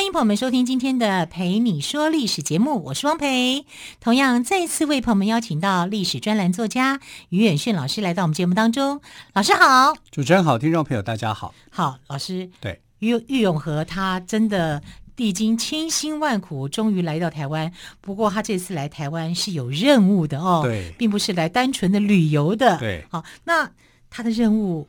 欢迎朋友们收听今天的《陪你说历史》节目，我是汪培。同样，再次为朋友们邀请到历史专栏作家于远炫老师来到我们节目当中。老师好，主持人好，听众朋友大家好。好，老师。对。于郁永和，他真的历经千辛万苦，终于来到台湾。不过，他这次来台湾是有任务的哦，对，并不是来单纯的旅游的。对，好，那他的任务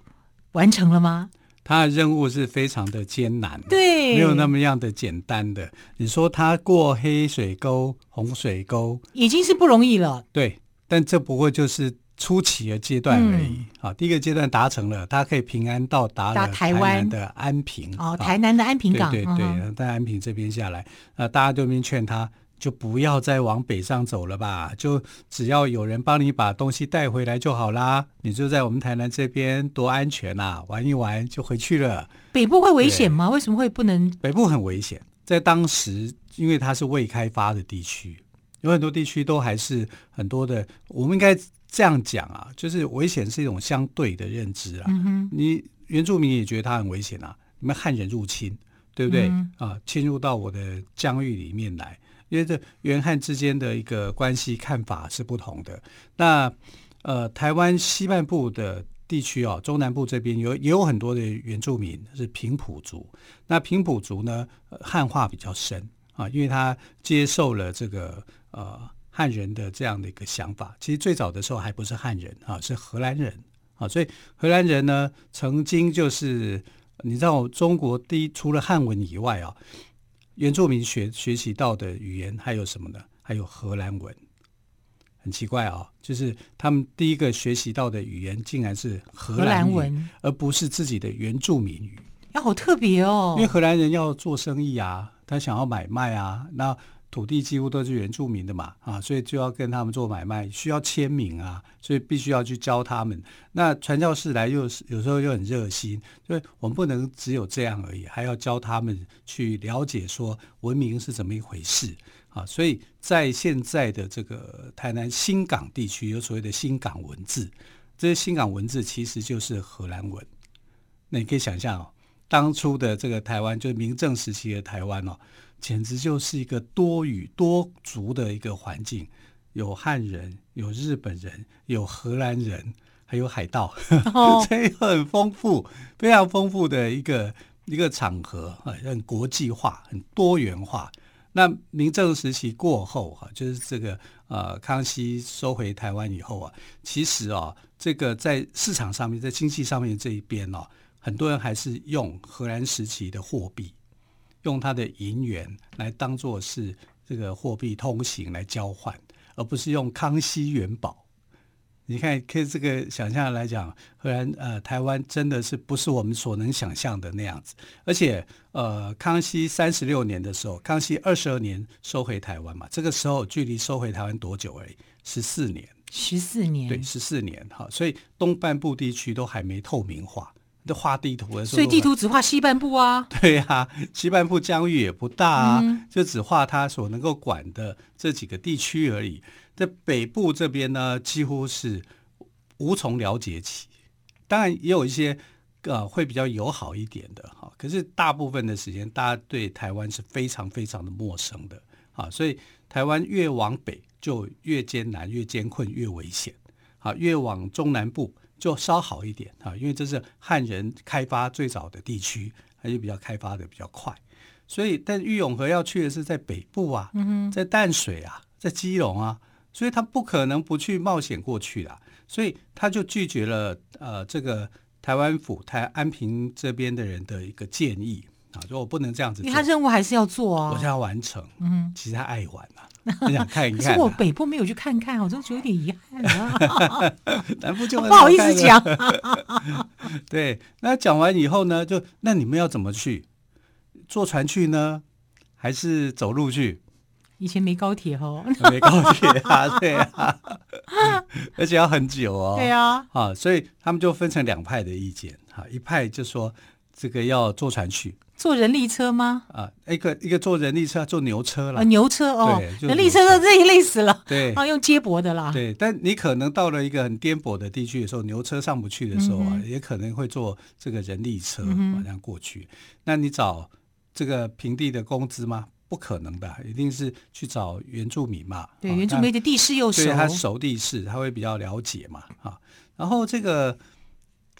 完成了吗？他的任务是非常的艰难，对，没有那么样的简单的。你说他过黑水沟、红水沟，已经是不容易了。对，但这不过就是。初期的阶段而已，好、嗯，第一个阶段达成了，他可以平安到达了台湾。的安平。哦，台南的安平港，对对对，在安平这边下来，那大家都边劝他，就不要再往北上走了吧，就只要有人帮你把东西带回来就好啦，你就在我们台南这边多安全啊，玩一玩就回去了。北部会危险吗？为什么会不能？北部很危险，在当时，因为它是未开发的地区，有很多地区都还是很多的，我们应该。这样讲啊，就是危险是一种相对的认知啊。嗯、你原住民也觉得它很危险啊，你们汉人入侵，对不对？嗯、啊，侵入到我的疆域里面来，因为这原汉之间的一个关系看法是不同的。那呃，台湾西半部的地区哦、中南部这边有也有很多的原住民是平埔族。那平埔族呢，汉化比较深啊，因为他接受了这个呃。汉人的这样的一个想法，其实最早的时候还不是汉人啊，是荷兰人啊，所以荷兰人呢，曾经就是你知道，中国第一除了汉文以外啊，原住民学学习到的语言还有什么呢？还有荷兰文，很奇怪啊，就是他们第一个学习到的语言竟然是荷兰文，而不是自己的原住民语。呀，好特别哦！因为荷兰人要做生意啊，他想要买卖啊，那。土地几乎都是原住民的嘛，啊，所以就要跟他们做买卖，需要签名啊，所以必须要去教他们。那传教士来又是有时候又很热心，所以我们不能只有这样而已，还要教他们去了解说文明是怎么一回事啊。所以在现在的这个台南新港地区，有所谓的新港文字，这些新港文字其实就是荷兰文。那你可以想象哦，当初的这个台湾，就是明郑时期的台湾哦。简直就是一个多语多族的一个环境，有汉人，有日本人，有荷兰人，还有海盗，哦、所以很丰富，非常丰富的一个一个场合，很国际化，很多元化。那明郑时期过后，哈，就是这个呃，康熙收回台湾以后啊，其实啊，这个在市场上面，在经济上面这一边哦，很多人还是用荷兰时期的货币。用它的银元来当做是这个货币通行来交换，而不是用康熙元宝。你看，可以这个想象来讲，荷兰呃台湾真的是不是我们所能想象的那样子。而且呃，康熙三十六年的时候，康熙二十二年收回台湾嘛，这个时候距离收回台湾多久而已？十四年。十四年。对，十四年哈，所以东半部地区都还没透明化。都画地图的时候，所以地图只画西半部啊。对啊，西半部疆域也不大啊，嗯、就只画他所能够管的这几个地区而已。在北部这边呢，几乎是无从了解起。当然也有一些呃会比较友好一点的哈，可是大部分的时间，大家对台湾是非常非常的陌生的啊。所以台湾越往北就越艰难、越艰困、越危险啊。越往中南部。就稍好一点啊，因为这是汉人开发最早的地区，它就比较开发的比较快。所以，但郁永河要去的是在北部啊，在淡水啊，在基隆啊，所以他不可能不去冒险过去的，所以他就拒绝了呃这个台湾府台安平这边的人的一个建议啊，说我不能这样子，因为他任务还是要做啊，我是要完成。嗯，其实他爱玩啊。很想看一看，啊，可是我北部没有去看看，我真的觉得有点遗憾啊。南部就不好意思讲。对，那讲完以后呢，就那你们要怎么去？坐船去呢，还是走路去？以前没高铁哦，没高铁啊，对啊。而且要很久哦。对啊，啊，所以他们就分成两派的意见。哈，一派就说这个要坐船去，坐人力车吗？啊，一个一个坐人力车，坐牛车了。啊，牛车哦，对，人力车都累累死了。对，啊，用接驳的啦。对，但你可能到了一个很颠簸的地区的时候，牛车上不去的时候啊，嗯、也可能会坐这个人力车这样过去。嗯、那你找这个平地的工资吗？不可能的，一定是去找原住民嘛。对，原住民的地势又熟，对，他熟地势，他会比较了解嘛。啊，然后这个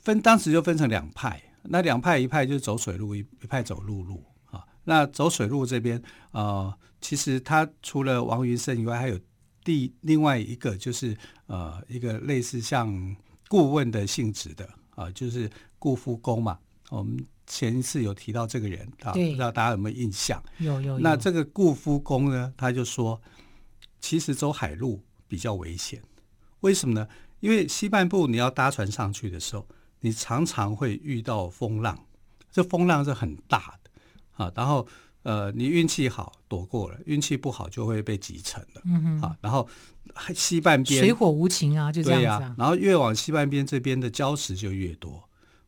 分当时就分成两派，那两派一派就是走水路，一一派走陆路啊。那走水路这边，呃，其实他除了王云生以外，还有第另外一个就是呃一个类似像顾问的性质的啊，就是顾夫公嘛，我们。前一次有提到这个人啊，不知道大家有没有印象？有有有。那这个顾夫公呢，他就说，其实走海路比较危险。为什么呢？因为西半部你要搭船上去的时候，你常常会遇到风浪，这风浪是很大的啊。然后呃，你运气好躲过了，运气不好就会被击沉了。嗯哼。啊，然后西半边水火无情啊，就这样子啊。对呀。然后越往西半边这边的礁石就越多。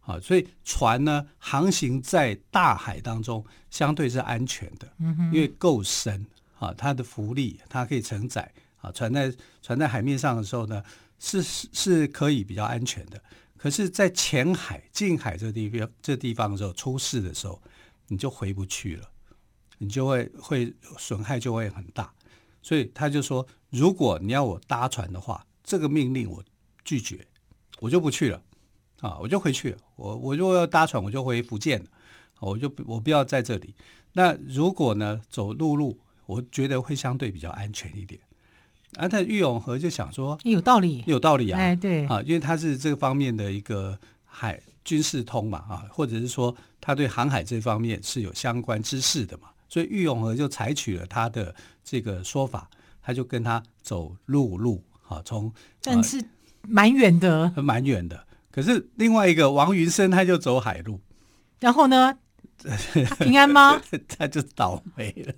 啊，所以船呢，航行在大海当中相对是安全的，因为够深啊，它的浮力它可以承载啊，船在船在海面上的时候呢，是是可以比较安全的。可是，在浅海、近海这地方这地方的时候，出事的时候，你就回不去了，你就会会损害就会很大。所以他就说，如果你要我搭船的话，这个命令我拒绝，我就不去了。啊，我就回去。我我如果要搭船，我就回福建。我就我不要在这里。那如果呢，走陆路，我觉得会相对比较安全一点。啊，但郁永河就想说，有道理，有道理啊。哎，对啊，因为他是这个方面的一个海军事通嘛，啊，或者是说他对航海这方面是有相关知识的嘛，所以郁永河就采取了他的这个说法，他就跟他走陆路，啊，从但是蛮远的，蛮远的。可是另外一个王云生他就走海路，然后呢？平安吗？他就倒霉了。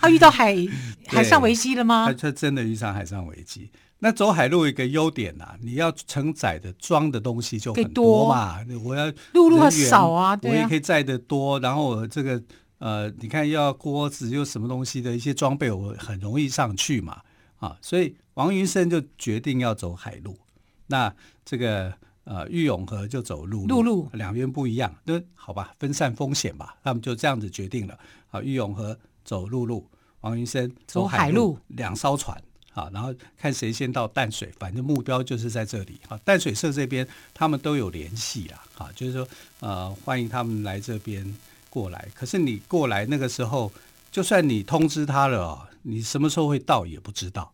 他遇到海 海上危机了吗？他他真的遇上海上危机。那走海路一个优点呐、啊，你要承载的装的东西就很多嘛。多我要陆路很少啊，对啊，我也可以载的多。然后我这个呃，你看要锅子又什么东西的一些装备，我很容易上去嘛。啊，所以王云生就决定要走海路。那这个。呃，玉永和就走陆路，陆路两边不一样，那好吧，分散风险吧，他们就这样子决定了。啊，玉永河走陆路，王云生走海路，两艘船，啊，然后看谁先到淡水，反正目标就是在这里。啊，淡水社这边他们都有联系了，好，就是说呃，欢迎他们来这边过来。可是你过来那个时候，就算你通知他了，哦，你什么时候会到也不知道。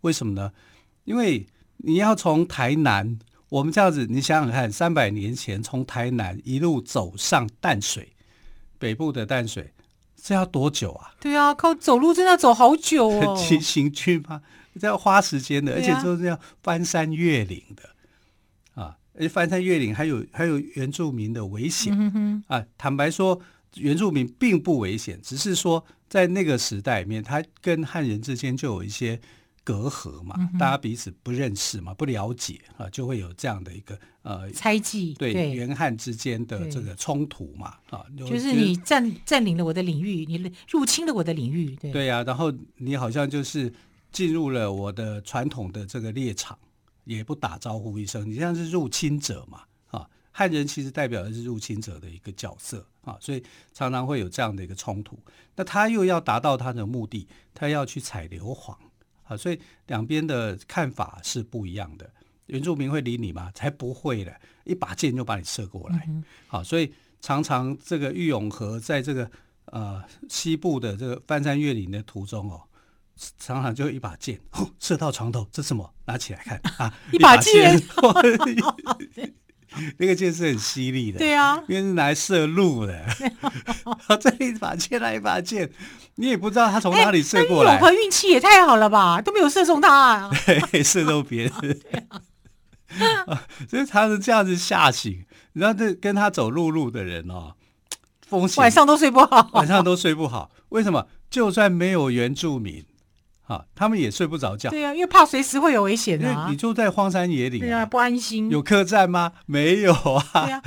为什么呢？因为你要从台南。我们这样子，你想想看，三百年前从台南一路走上淡水，北部的淡水，这要多久啊？对啊，靠走路真的要走好久哦。骑行军吗？这要花时间的，而且就是要翻山越岭的啊！而且翻山越岭还有还有原住民的危险、嗯、啊！坦白说，原住民并不危险，只是说在那个时代里面，他跟汉人之间就有一些。隔阂嘛，大家彼此不认识嘛，不了解啊，就会有这样的一个呃猜忌，对原汉之间的这个冲突嘛啊，就是你占占领了我的领域，你入侵了我的领域，对对呀、啊，然后你好像就是进入了我的传统的这个猎场，也不打招呼一声，你像是入侵者嘛啊，汉人其实代表的是入侵者的一个角色啊，所以常常会有这样的一个冲突。那他又要达到他的目的，他要去采硫磺。啊，所以两边的看法是不一样的。原住民会理你吗？才不会的，一把箭就把你射过来。好，所以常常这个玉永河在这个呃西部的这个翻山越岭的途中哦，常常就一把箭射到床头，这是什么？拿起来看啊，一把箭。那个箭是很犀利的，对啊，因为是拿来射鹿的。这一把箭，那一把箭，你也不知道他从哪里射过来。郁永河运气也太好了吧，都没有射中他啊，对，射中别人。啊，所以他是这样子吓醒，你知道这跟他走陆路的人哦，风险晚上都睡不好，晚上都睡不好。为什么？就算没有原住民啊，他们也睡不着觉。对啊，因为怕随时会有危险啊。你住在荒山野岭，对啊，不安心。有客栈吗？没有啊。对啊，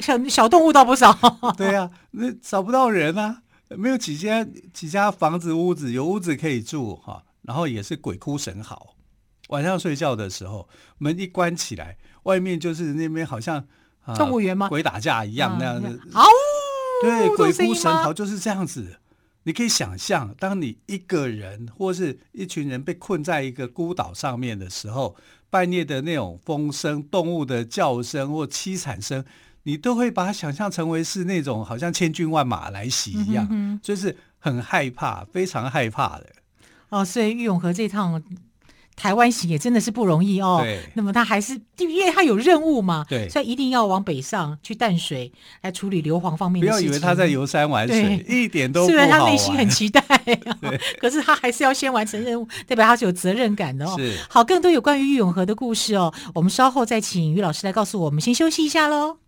小小动物倒不少。对啊，那找不到人啊，没有几间几家房子屋子，有屋子可以住哈。然后也是鬼哭神嚎，晚上睡觉的时候门一关起来，外面就是那边好像动物园吗？鬼打架一样那样的。好，对，鬼哭神嚎就是这样子。你可以想象，当你一个人或是一群人被困在一个孤岛上面的时候，半夜的那种风声、动物的叫声或凄惨声，你都会把它想象成为是那种好像千军万马来袭一样，嗯、哼哼就是很害怕，非常害怕的。哦，所以玉永和这趟。台湾行也真的是不容易哦。对。那么他还是因为他有任务嘛，对，所以一定要往北上去淡水来处理硫磺方面的事情。不要以为他在游山玩水，一点都不好。虽然他内心很期待，可是他还是要先完成任务，代表他是有责任感的哦。是。好，更多有关于玉永和的故事哦，我们稍后再请于老师来告诉我们。先休息一下喽。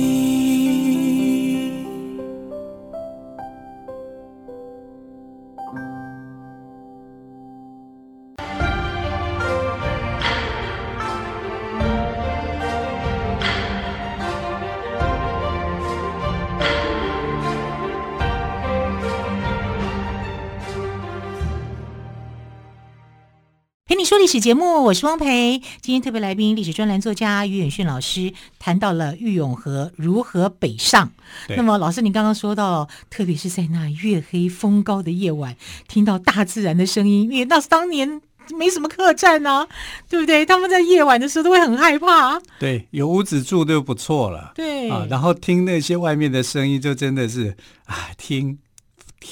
说历史节目，我是汪培。今天特别来宾，历史专栏作家于远逊老师谈到了玉永河如何北上。那么，老师，你刚刚说到，特别是在那月黑风高的夜晚，听到大自然的声音，因为那是当年没什么客栈呢、对不对？他们在夜晚的时候都会很害怕。对，有屋子住就不错了。对啊，然后听那些外面的声音，就真的是啊，听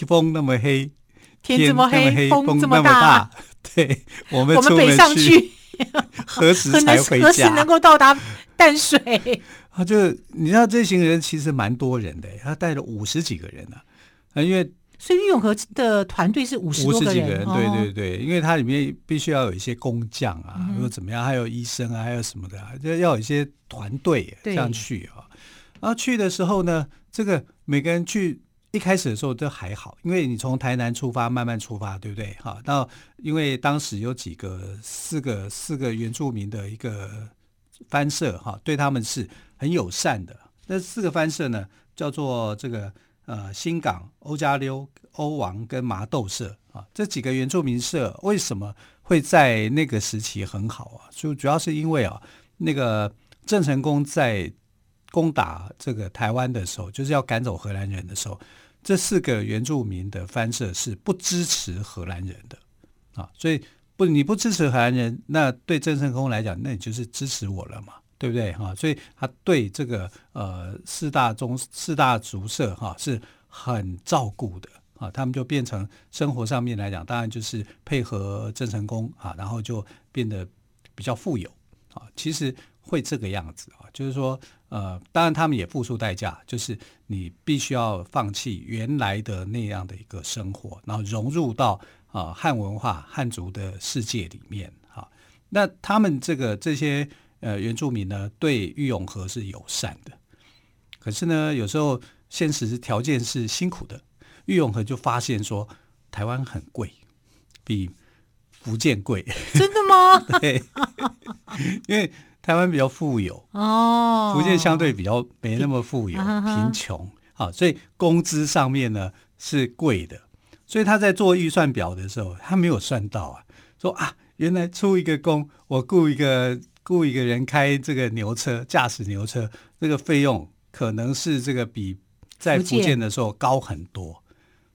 风那，么黑，天这么黑，风这么大。对，我们我们北上去，何时才回家？何时能够到达淡水？啊，就你知道这行人其实蛮多人的，他带了五十几个人呢、啊。因为所以郁永和的团队是五十几个人，对对对，因为它里面必须要有一些工匠啊，或、嗯、者怎么样，还有医生啊，还有什么的、啊，就要有一些团队这样去啊。然后去的时候呢，这个每个人去。一开始的时候都还好，因为你从台南出发，慢慢出发，对不对？好，那因为当时有几个四个四个原住民的一个番社，哈，对他们是很友善的。那四个番社呢，叫做这个呃新港、欧加溜、欧王跟麻豆社啊，这几个原住民社为什么会在那个时期很好啊？就主要是因为啊，那个郑成功在。攻打这个台湾的时候，就是要赶走荷兰人的时候，这四个原住民的番社是不支持荷兰人的啊，所以不你不支持荷兰人，那对郑成功来讲，那你就是支持我了嘛，对不对哈？所以他对这个呃四大宗四大族社哈是很照顾的啊，他们就变成生活上面来讲，当然就是配合郑成功啊，然后就变得比较富有啊，其实会这个样子啊，就是说。呃，当然他们也付出代价，就是你必须要放弃原来的那样的一个生活，然后融入到啊、呃、汉文化、汉族的世界里面。哈、啊，那他们这个这些呃原住民呢，对玉永河是友善的，可是呢，有时候现实条件是辛苦的。玉永河就发现说，台湾很贵，比福建贵。真的吗？对，因为。台湾比较富有哦，福建相对比较没那么富有，贫穷啊，所以工资上面呢是贵的，所以他在做预算表的时候，他没有算到啊，说啊，原来出一个工，我雇一个雇一个人开这个牛车，驾驶牛车，这个费用可能是这个比在福建的时候高很多。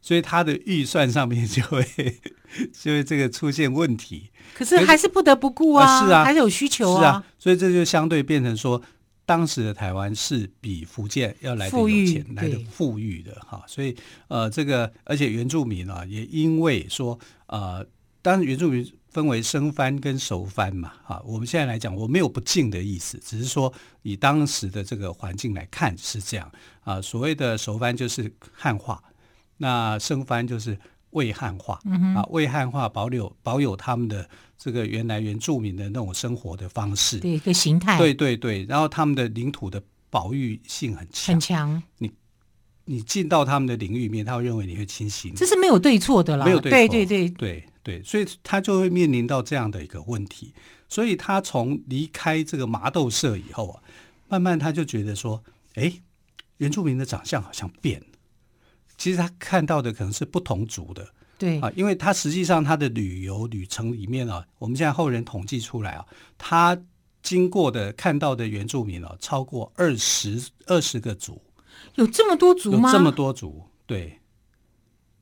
所以他的预算上面就会 就会这个出现问题，可是还是不得不顾啊，是啊，还是有需求啊，是啊，所以这就相对变成说，当时的台湾是比福建要来的有钱，来的富裕的哈，所以呃，这个而且原住民啊，也因为说呃，当然原住民分为生番跟熟番嘛，啊，我们现在来讲，我没有不敬的意思，只是说以当时的这个环境来看是这样啊。所谓的熟番就是汉化，那生番就是魏汉化，啊，魏汉化保留保有他们的这个原来原住民的那种生活的方式，对，一个形态，对对对，然后他们的领土的保育性很强，很强，你。你进到他们的领域里面，他会认为你会清醒，这是没有对错的啦。没有对错，对对对对对，所以他就会面临到这样的一个问题。所以他从离开这个麻豆社以后啊，慢慢他就觉得说，哎，原住民的长相好像变了。其实他看到的可能是不同族的，对啊，因为他实际上他的旅游旅程里面啊，我们现在后人统计出来啊，他经过的看到的原住民啊，超过二十二十个族。有这么多族吗？有这么多族，对，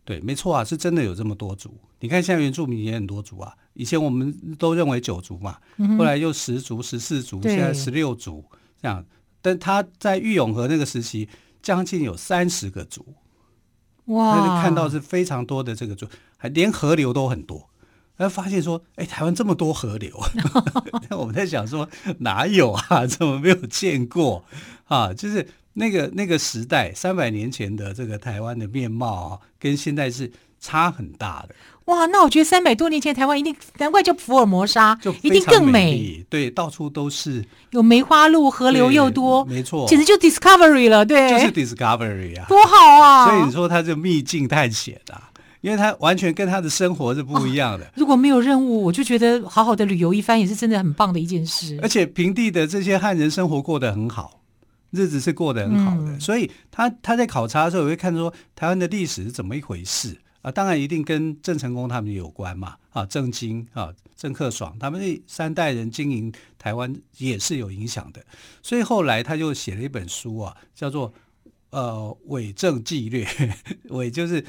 对，没错啊，是真的有这么多族。你看，现在原住民也很多族啊。以前我们都认为九族嘛，嗯、后来又十族、十四族，现在十六族这样。但他在玉永和那个时期，将近有三十个族，哇！那看到是非常多的这个就，还连河流都很多。然后发现说，哎，台湾这么多河流，我们在想说，哪有啊？怎么没有见过啊？就是。那个那个时代，三百年前的这个台湾的面貌啊，跟现在是差很大的。哇，那我觉得三百多年前台湾一定，难怪叫福尔摩沙，就一定更美。对，到处都是有梅花鹿，河流又多，没错，简直就 discovery 了，对，就是 discovery 啊，多好啊！所以你说它就秘境探险啊，因为他完全跟他的生活是不一样的。哦，如果没有任务，我就觉得好好的旅游一番也是真的很棒的一件事。而且平地的这些汉人生活过得很好。日子是过得很好的，嗯、所以他他在考察的时候也会看说台湾的历史是怎么一回事啊？当然一定跟郑成功他们有关嘛啊，郑经啊，郑克爽他们这三代人经营台湾也是有影响的。所以后来他就写了一本书啊，叫做呃《伪郑纪略》，伪就是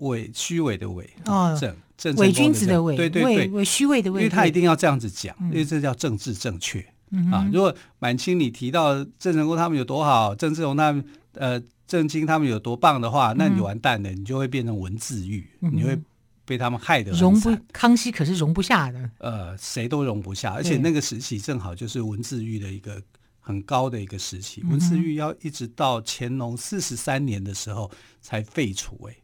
伪虚伪的伪啊，郑郑伪君子的伪，对对对，伪虚伪的伪，因为他一定要这样子讲，嗯、因为这叫政治正确。啊，如果满清你提到郑成功他们有多好，郑志龙他们呃郑经他们有多棒的话，那你完蛋了，你就会变成文字狱，嗯、你会被他们害得。容不康熙可是容不下的，呃，谁都容不下，而且那个时期正好就是文字狱的一个很高的一个时期，文字狱要一直到乾隆四十三年的时候才废除。哎，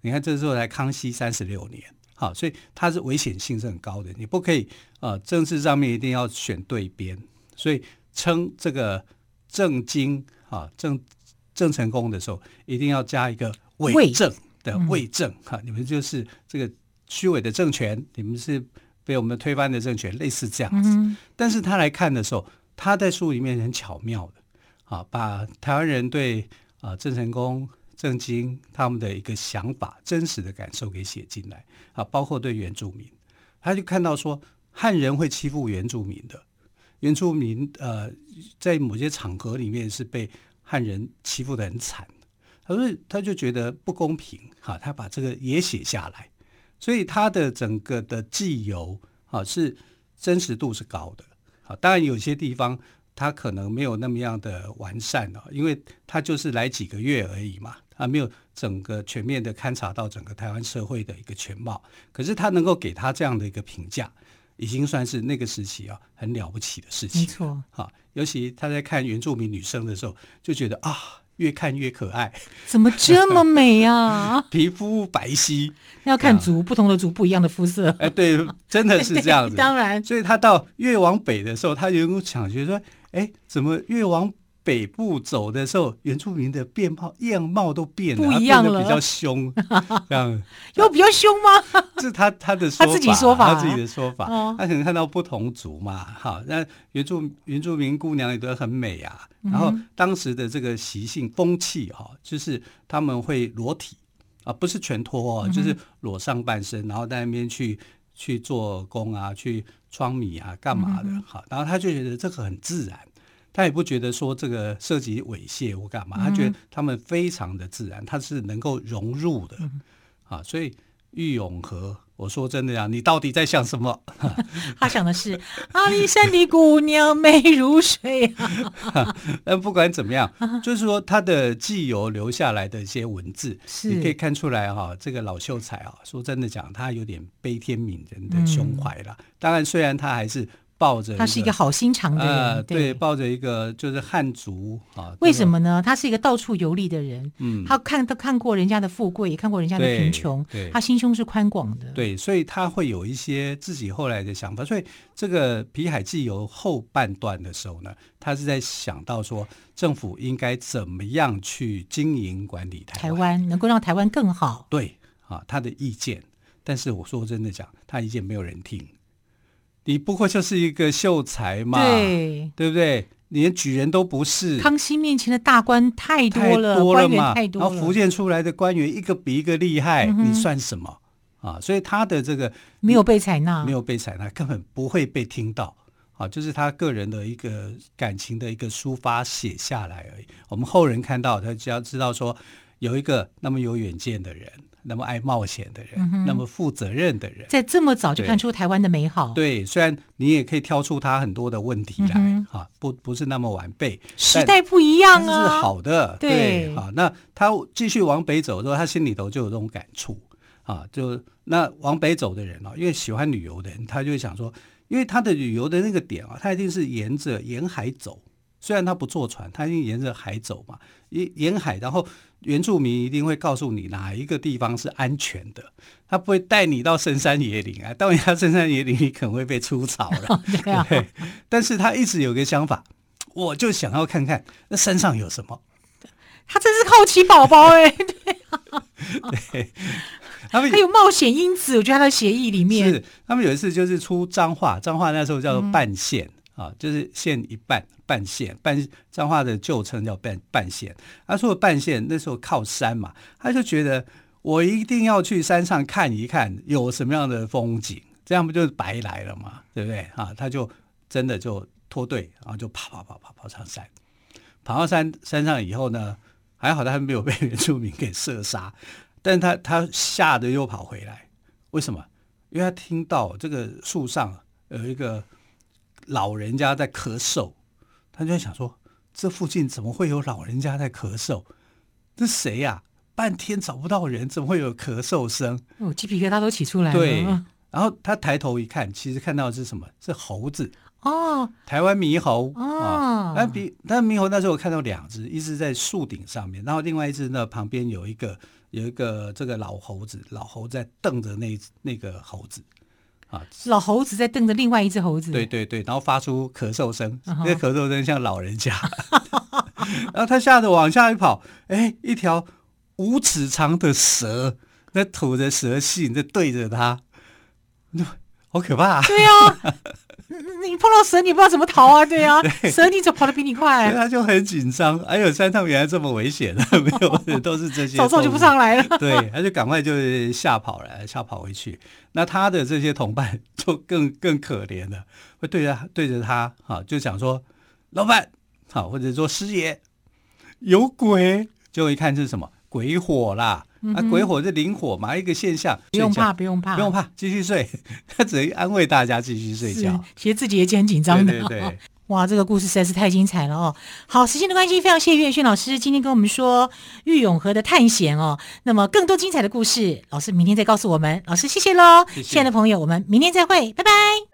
你看这时候才康熙三十六年。好，所以它是危险性是很高的，你不可以呃政治上面一定要选对边，所以称这个郑经啊郑郑成功的时候，一定要加一个伪政的伪政哈，你们就是这个虚伪的政权，你们是被我们推翻的政权，类似这样子。嗯、但是他来看的时候，他在书里面很巧妙的啊，把台湾人对啊郑成功。郑经他们的一个想法、真实的感受给写进来啊，包括对原住民，他就看到说汉人会欺负原住民的，原住民呃在某些场合里面是被汉人欺负得很惨，他说他就觉得不公平哈，他把这个也写下来，所以他的整个的记游啊是真实度是高的。啊，当然有些地方他可能没有那么样的完善啊，因为他就是来几个月而已嘛。啊，没有整个全面的勘察到整个台湾社会的一个全貌，可是他能够给他这样的一个评价，已经算是那个时期啊很了不起的事情。没错，哈，尤其他在看原住民女生的时候，就觉得啊，越看越可爱，怎么这么美啊？皮肤白皙，要看族，不同的族不一样的肤色。哎，对，真的是这样子。当然，所以他到越往北的时候，他有想觉得说，哎，怎么越往北部走的时候，原住民的面貌样貌都变了，不一样了，比较凶，这样有比较凶吗？这是他他的说法，他自己说法，他自己的说法。他可能看到不同族嘛，好，那原住原住民姑娘也都很美啊。然后当时的这个习性风气哈，就是他们会裸体啊，不是全脱哦，就是裸上半身，然后在那边去去做工啊，去装米啊，干嘛的？好，然后他就觉得这个很自然。他也不觉得说这个涉及猥亵或干嘛，他觉得他们非常的自然，他是能够融入的啊。所以郁永和我说真的呀，你到底在想什么？他想的是阿里山的姑娘美如水啊。但不管怎么样，就是说他的记游留下来的一些文字，是你可以看出来哈，这个老秀才啊，说真的讲，他有点悲天悯人的胸怀了。嗯、当然，虽然他还是。抱着他是一个好心肠的人，呃、对，抱着一个就是汉族啊。为什么呢？他是一个到处游历的人，嗯，他看他看过人家的富贵，也看过人家的贫穷，对，他心胸是宽广的，对，所以他会有一些自己后来的想法。所以这个《皮海纪游》后半段的时候呢，他是在想到说，政府应该怎么样去经营管理台湾，台湾能够让台湾更好。对啊，他的意见，但是我说真的讲，他意见没有人听。你不过就是一个秀才嘛，对，对不对？连举人都不是。康熙面前的大官太多了，太多了嘛，官员太多了。然后福建出来的官员一个比一个厉害，嗯、你算什么啊？所以他的这个没有被采纳，没有被采纳，根本不会被听到啊！就是他个人的一个感情的一个抒发写下来而已。我们后人看到，他只要知道说有一个那么有远见的人。那么爱冒险的人，嗯、那么负责任的人，在这么早就看出台湾的美好。对，虽然你也可以挑出他很多的问题来，嗯、啊，不不是那么完备，时代不一样啊，是好的。对，对，好，那他继续往北走的时候，他心里头就有这种感触啊，就那往北走的人啊，因为喜欢旅游的人，他就会想说，因为他的旅游的那个点啊，他一定是沿着沿海走。虽然他不坐船，他一定沿着海走嘛，沿沿海，然后原住民一定会告诉你哪一个地方是安全的，他不会带你到深山野岭啊，到人家深山野岭，你可能会被出草了。对啊，对，但是他一直有个想法，我就想要看看那山上有什么。他真是好奇宝宝哎，对啊，对，他们还有冒险因子，我觉得他的协议里面是他们有一次就是出彰化，彰化那时候叫做半县。嗯啊，就是县一半半县，半彰化的旧称叫半半县。他说半县那时候靠山嘛，他就觉得我一定要去山上看一看有什么样的风景，这样不就是白来了嘛，对不对？啊，他就真的就脱队，然后就跑跑跑跑跑上山，跑到山山上以后呢，还好他没有被原住民给射杀，但他他吓得又跑回来，为什么？因为他听到这个树上有一个。老人家在咳嗽，他就在想说：这附近怎么会有老人家在咳嗽？这谁呀？半天找不到人，怎么会有咳嗽声？哦，鸡皮疙瘩都起出来了。对，然后他抬头一看，其实看到的是什么？是猴子哦，台湾猕猴哦。那比那猕猴那时候我看到两只，一只在树顶上面，然后另外一只呢旁边有一个有一个这个老猴子，老猴在瞪着那那个猴子。啊，老猴子在瞪着另外一只猴子，对对对，然后发出咳嗽声，那、uh huh. 咳嗽声像老人家，然后他吓得往下一跑，哎，一条五尺长的蛇在吐着蛇信在对着他，好可怕，啊！对呀，啊。你碰到蛇，你不知道怎么逃啊？对啊，对蛇你怎么跑得比你快？他就很紧张。哎呦，山上原来这么危险，没有，都是这些。早早就不上来了。对，他就赶快就吓跑了，吓跑回去。那他的这些同伴就更更可怜了，会对着对着他，哈，就想说老板，好，或者说师爷有鬼，结果一看是什么鬼火啦。啊，鬼火是灵火嘛，一个现象，不用怕，不用怕，不用怕，继续睡。他只能安慰大家继续睡觉。其实自己也很紧张的。对对对。哇，这个故事实在是太精彩了哦！好，时间的关系，非常谢谢岳轩老师今天跟我们说玉永河的探险哦。那么更多精彩的故事，老师明天再告诉我们。老师谢谢喽，谢谢。亲爱的朋友，我们明天再会，拜拜。